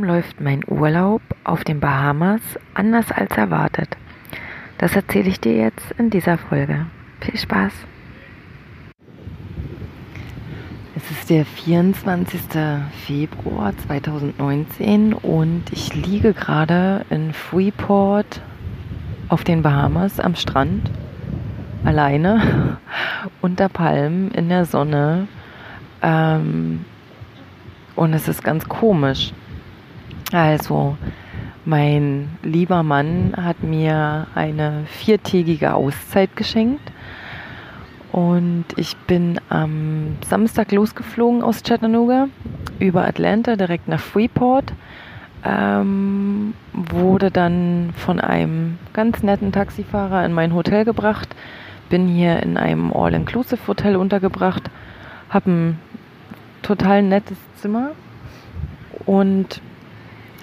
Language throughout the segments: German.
Warum läuft mein Urlaub auf den Bahamas anders als erwartet? Das erzähle ich dir jetzt in dieser Folge. Viel Spaß! Es ist der 24. Februar 2019 und ich liege gerade in Freeport auf den Bahamas am Strand alleine unter Palmen in der Sonne. Ähm, und es ist ganz komisch. Also, mein lieber Mann hat mir eine viertägige Auszeit geschenkt. Und ich bin am Samstag losgeflogen aus Chattanooga über Atlanta direkt nach Freeport. Ähm, wurde dann von einem ganz netten Taxifahrer in mein Hotel gebracht. Bin hier in einem All-Inclusive-Hotel untergebracht. Habe ein total nettes Zimmer. Und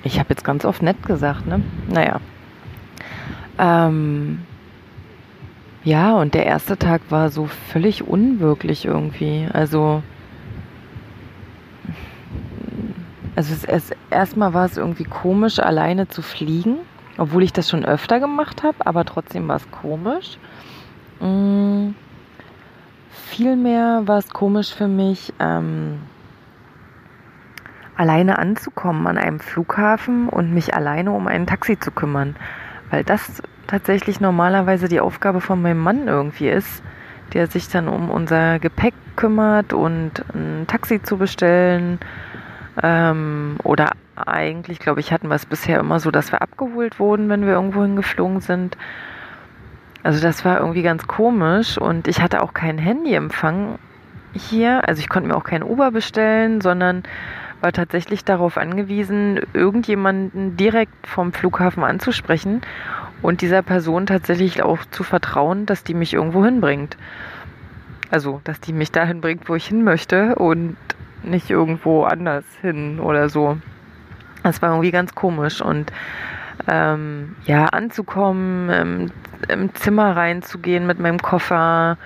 ich habe jetzt ganz oft nett gesagt, ne? Naja. Ähm, ja, und der erste Tag war so völlig unwirklich irgendwie. Also, also es, es, erstmal war es irgendwie komisch, alleine zu fliegen, obwohl ich das schon öfter gemacht habe, aber trotzdem war es komisch. Mhm. Vielmehr war es komisch für mich, ähm, alleine anzukommen an einem Flughafen und mich alleine um ein Taxi zu kümmern. Weil das tatsächlich normalerweise die Aufgabe von meinem Mann irgendwie ist, der sich dann um unser Gepäck kümmert und ein Taxi zu bestellen. Ähm, oder eigentlich, glaube ich, hatten wir es bisher immer so, dass wir abgeholt wurden, wenn wir irgendwo hingeflogen sind. Also das war irgendwie ganz komisch und ich hatte auch keinen Handyempfang hier. Also ich konnte mir auch kein Uber bestellen, sondern war tatsächlich darauf angewiesen, irgendjemanden direkt vom Flughafen anzusprechen und dieser Person tatsächlich auch zu vertrauen, dass die mich irgendwo hinbringt. Also, dass die mich dahin bringt, wo ich hin möchte und nicht irgendwo anders hin oder so. Das war irgendwie ganz komisch und ähm, ja, anzukommen, im, im Zimmer reinzugehen mit meinem Koffer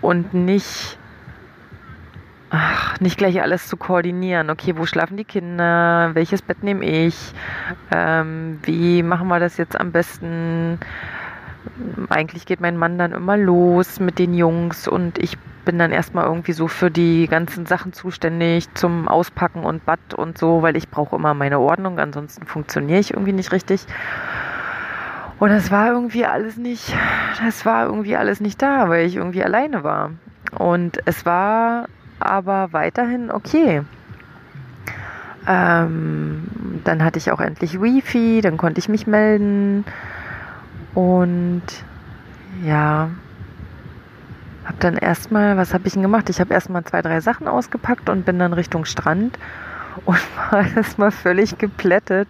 und nicht ach, nicht gleich alles zu koordinieren. Okay, wo schlafen die Kinder? Welches Bett nehme ich? Ähm, wie machen wir das jetzt am besten? Eigentlich geht mein Mann dann immer los mit den Jungs und ich bin dann erstmal irgendwie so für die ganzen Sachen zuständig zum Auspacken und Bad und so, weil ich brauche immer meine Ordnung, ansonsten funktioniere ich irgendwie nicht richtig. Und das war irgendwie alles nicht, das war irgendwie alles nicht da, weil ich irgendwie alleine war. Und es war aber weiterhin okay. Ähm, dann hatte ich auch endlich Wifi, dann konnte ich mich melden und ja, habe dann erstmal, was habe ich denn gemacht? Ich habe erstmal zwei, drei Sachen ausgepackt und bin dann Richtung Strand und war erstmal völlig geplättet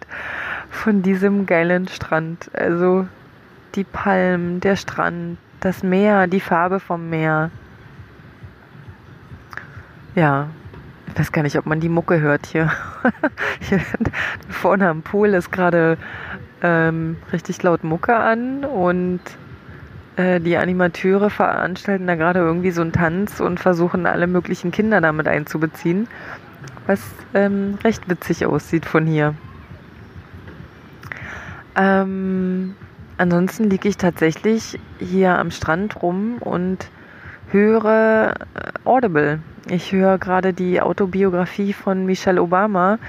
von diesem geilen Strand. Also die Palmen, der Strand, das Meer, die Farbe vom Meer. Ja, ich weiß gar nicht, ob man die Mucke hört hier. hier vorne am Pool ist gerade ähm, richtig laut Mucke an und äh, die Animateure veranstalten da gerade irgendwie so einen Tanz und versuchen alle möglichen Kinder damit einzubeziehen, was ähm, recht witzig aussieht von hier. Ähm, ansonsten liege ich tatsächlich hier am Strand rum und höre äh, Audible. Ich höre gerade die Autobiografie von Michelle Obama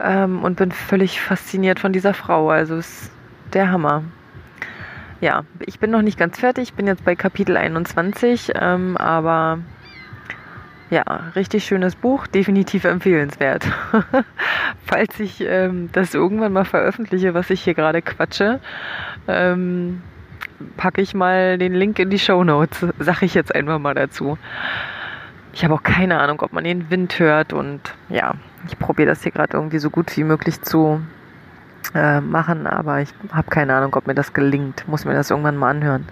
ähm, und bin völlig fasziniert von dieser Frau. Also ist der Hammer. Ja, ich bin noch nicht ganz fertig, bin jetzt bei Kapitel 21, ähm, aber ja, richtig schönes Buch, definitiv empfehlenswert. Falls ich ähm, das irgendwann mal veröffentliche, was ich hier gerade quatsche, ähm, packe ich mal den Link in die Show Notes, sage ich jetzt einfach mal dazu. ich habe auch keine Ahnung, ob man den Wind hört und ja, ich probiere das hier gerade irgendwie so gut wie möglich zu äh, machen, aber ich habe keine Ahnung, ob mir das gelingt. Muss mir das irgendwann mal anhören.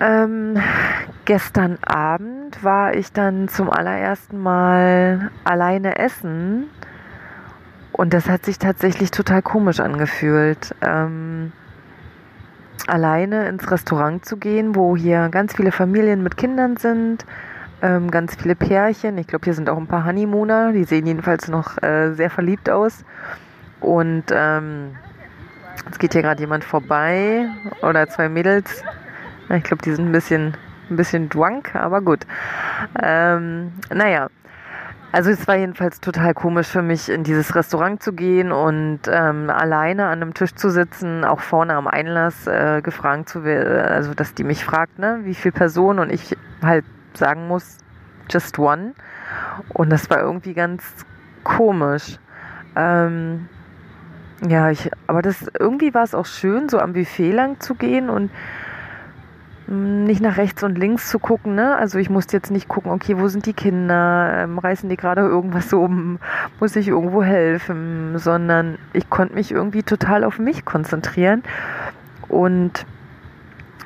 Ähm, gestern Abend war ich dann zum allerersten Mal alleine essen und das hat sich tatsächlich total komisch angefühlt. Ähm, alleine ins Restaurant zu gehen, wo hier ganz viele Familien mit Kindern sind, ähm, ganz viele Pärchen. Ich glaube, hier sind auch ein paar Honeymooner, die sehen jedenfalls noch äh, sehr verliebt aus. Und ähm, es geht hier gerade jemand vorbei oder zwei Mädels. Ich glaube, die sind ein bisschen, ein bisschen drunk, aber gut. Ähm, naja, also es war jedenfalls total komisch für mich, in dieses Restaurant zu gehen und ähm, alleine an einem Tisch zu sitzen, auch vorne am Einlass äh, gefragt zu werden, also dass die mich fragt, ne, wie viele Personen und ich halt sagen muss, just one. Und das war irgendwie ganz komisch. Ähm, ja, ich, aber das irgendwie war es auch schön, so am Buffet lang zu gehen und nicht nach rechts und links zu gucken, ne? Also ich musste jetzt nicht gucken, okay, wo sind die Kinder, ähm, reißen die gerade irgendwas um, muss ich irgendwo helfen, sondern ich konnte mich irgendwie total auf mich konzentrieren und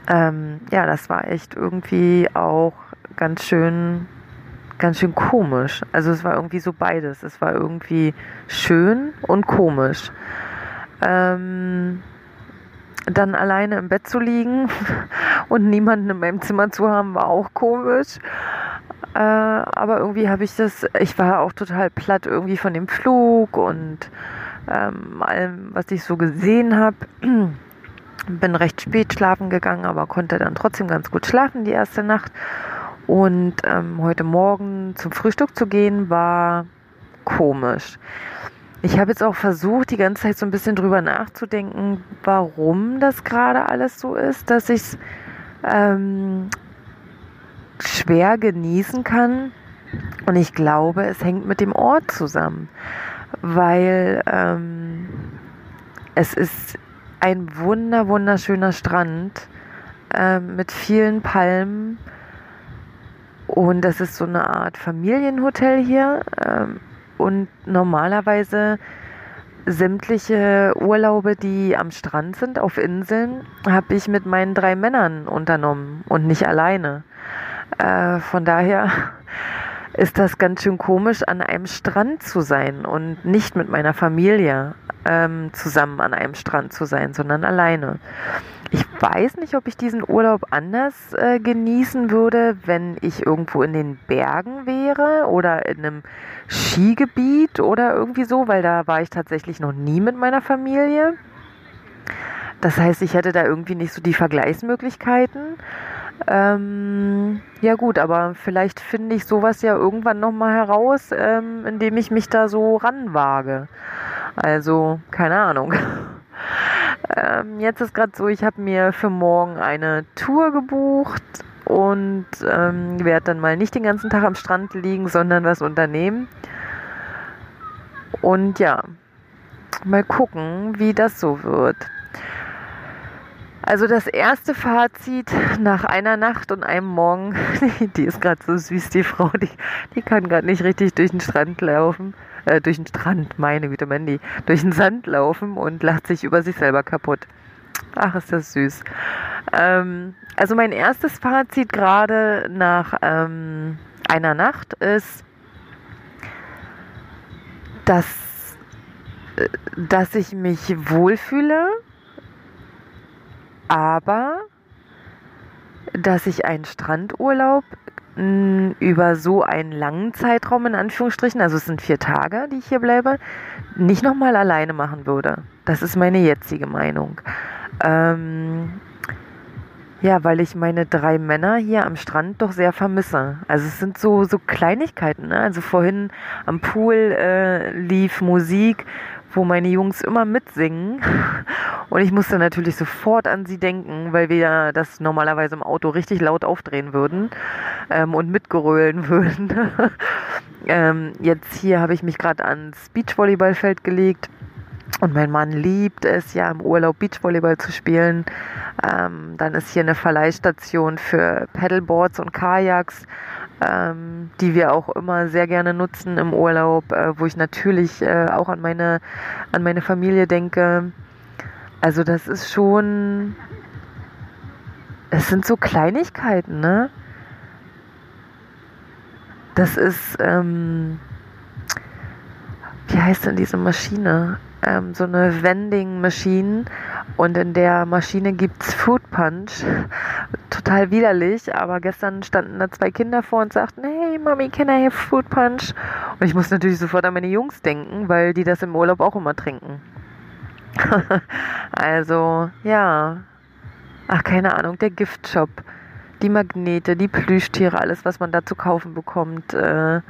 ähm, ja, das war echt irgendwie auch ganz schön, ganz schön komisch. Also es war irgendwie so beides. Es war irgendwie schön und komisch. Ähm, dann alleine im Bett zu liegen und niemanden in meinem Zimmer zu haben, war auch komisch. Äh, aber irgendwie habe ich das, ich war auch total platt irgendwie von dem Flug und ähm, allem, was ich so gesehen habe. Bin recht spät schlafen gegangen, aber konnte dann trotzdem ganz gut schlafen die erste Nacht. Und ähm, heute Morgen zum Frühstück zu gehen, war komisch. Ich habe jetzt auch versucht, die ganze Zeit so ein bisschen drüber nachzudenken, warum das gerade alles so ist, dass ich es ähm, schwer genießen kann. Und ich glaube, es hängt mit dem Ort zusammen, weil ähm, es ist ein wunder, wunderschöner Strand äh, mit vielen Palmen. Und das ist so eine Art Familienhotel hier. Ähm, und normalerweise sämtliche Urlaube, die am Strand sind, auf Inseln, habe ich mit meinen drei Männern unternommen und nicht alleine. Äh, von daher ist das ganz schön komisch, an einem Strand zu sein und nicht mit meiner Familie ähm, zusammen an einem Strand zu sein, sondern alleine. Ich weiß nicht, ob ich diesen Urlaub anders äh, genießen würde, wenn ich irgendwo in den Bergen wäre oder in einem Skigebiet oder irgendwie so, weil da war ich tatsächlich noch nie mit meiner Familie. Das heißt, ich hätte da irgendwie nicht so die Vergleichsmöglichkeiten. Ähm, ja gut, aber vielleicht finde ich sowas ja irgendwann nochmal heraus, ähm, indem ich mich da so ranwage. Also, keine Ahnung. ähm, jetzt ist gerade so, ich habe mir für morgen eine Tour gebucht und ähm, werde dann mal nicht den ganzen Tag am Strand liegen, sondern was unternehmen. Und ja, mal gucken, wie das so wird. Also das erste Fazit nach einer Nacht und einem Morgen, die ist gerade so süß, die Frau, die, die kann gerade nicht richtig durch den Strand laufen, äh, durch den Strand, meine Güte, Mandy, durch den Sand laufen und lacht sich über sich selber kaputt. Ach, ist das süß. Ähm, also mein erstes Fazit gerade nach ähm, einer Nacht ist, dass, äh, dass ich mich wohlfühle aber dass ich einen Strandurlaub hm, über so einen langen Zeitraum in Anführungsstrichen, also es sind vier Tage, die ich hier bleibe, nicht nochmal alleine machen würde. Das ist meine jetzige Meinung. Ähm, ja, weil ich meine drei Männer hier am Strand doch sehr vermisse. Also es sind so, so Kleinigkeiten. Ne? Also vorhin am Pool äh, lief Musik wo meine Jungs immer mitsingen. Und ich musste natürlich sofort an sie denken, weil wir das normalerweise im Auto richtig laut aufdrehen würden ähm, und mitgerölen würden. ähm, jetzt hier habe ich mich gerade ans Beachvolleyballfeld gelegt. Und mein Mann liebt es ja im Urlaub Beachvolleyball zu spielen. Ähm, dann ist hier eine Verleihstation für Paddleboards und Kajaks. Ähm, die wir auch immer sehr gerne nutzen im Urlaub, äh, wo ich natürlich äh, auch an meine, an meine Familie denke. Also das ist schon, es sind so Kleinigkeiten, ne? Das ist, ähm, wie heißt denn diese Maschine? Ähm, so eine Vending Machine und in der Maschine gibt's Food Punch. Total widerlich, aber gestern standen da zwei Kinder vor und sagten, hey Mommy, can I have Food Punch? Und ich muss natürlich sofort an meine Jungs denken, weil die das im Urlaub auch immer trinken. also, ja. Ach, keine Ahnung, der Giftshop die Magnete, die Plüschtiere, alles, was man da zu kaufen bekommt, äh,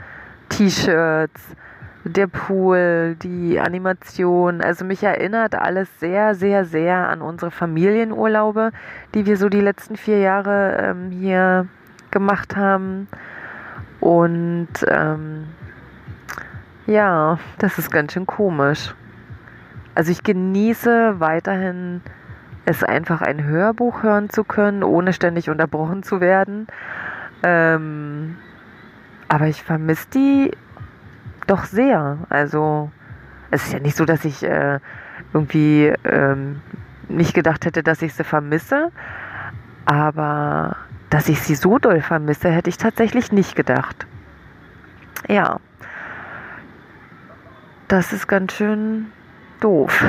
T-Shirts, der Pool, die Animation. Also mich erinnert alles sehr, sehr, sehr an unsere Familienurlaube, die wir so die letzten vier Jahre ähm, hier gemacht haben. Und ähm, ja, das ist ganz schön komisch. Also ich genieße weiterhin es einfach ein Hörbuch hören zu können, ohne ständig unterbrochen zu werden. Ähm, aber ich vermisse die doch sehr. Also es ist ja nicht so, dass ich äh, irgendwie ähm, nicht gedacht hätte, dass ich sie vermisse. Aber dass ich sie so doll vermisse, hätte ich tatsächlich nicht gedacht. Ja. Das ist ganz schön doof.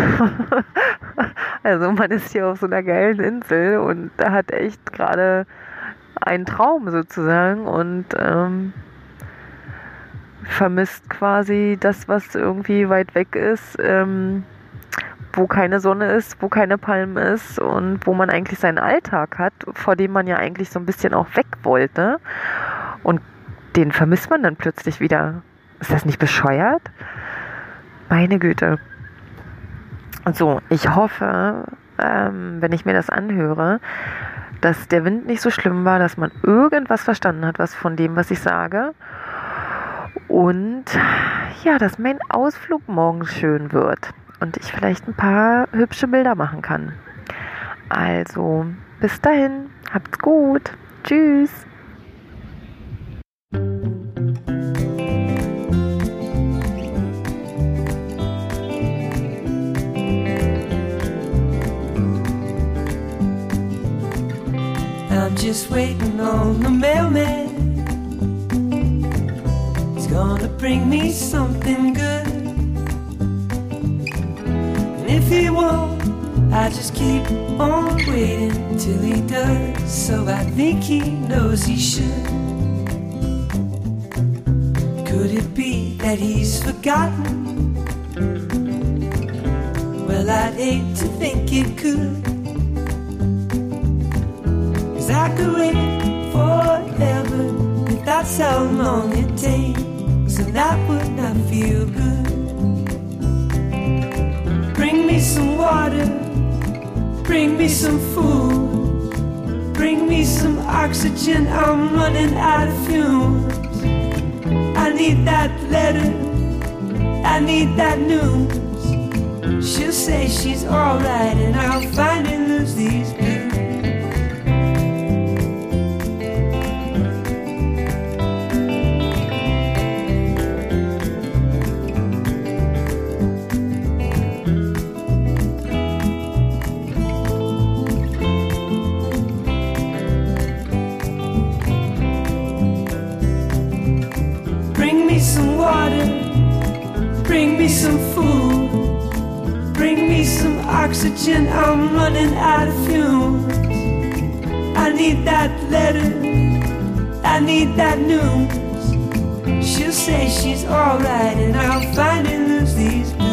also man ist hier auf so einer geilen Insel und hat echt gerade einen Traum sozusagen und ähm, vermisst quasi das, was irgendwie weit weg ist, ähm, wo keine Sonne ist, wo keine Palmen ist und wo man eigentlich seinen Alltag hat, vor dem man ja eigentlich so ein bisschen auch weg wollte. Und den vermisst man dann plötzlich wieder. Ist das nicht bescheuert? Meine Güte. So, ich hoffe, ähm, wenn ich mir das anhöre, dass der Wind nicht so schlimm war, dass man irgendwas verstanden hat, was von dem, was ich sage. Und ja, dass mein Ausflug morgen schön wird und ich vielleicht ein paar hübsche Bilder machen kann. Also, bis dahin, habt's gut. Tschüss. just waiting on the mailman. Bring me something good. And if he won't, I just keep on waiting till he does. So I think he knows he should. Could it be that he's forgotten? Well, I'd hate to think it could. Cause I could wait forever if that's how long it takes, and that would not feel good. Bring me some water, bring me some food, bring me some oxygen. I'm running out of fumes. I need that letter, I need that news. She'll say she's alright, and I'll finally lose these blues. Oxygen, I'm running out of fumes. I need that letter, I need that news. She'll say she's alright, and I'll finally lose these blues.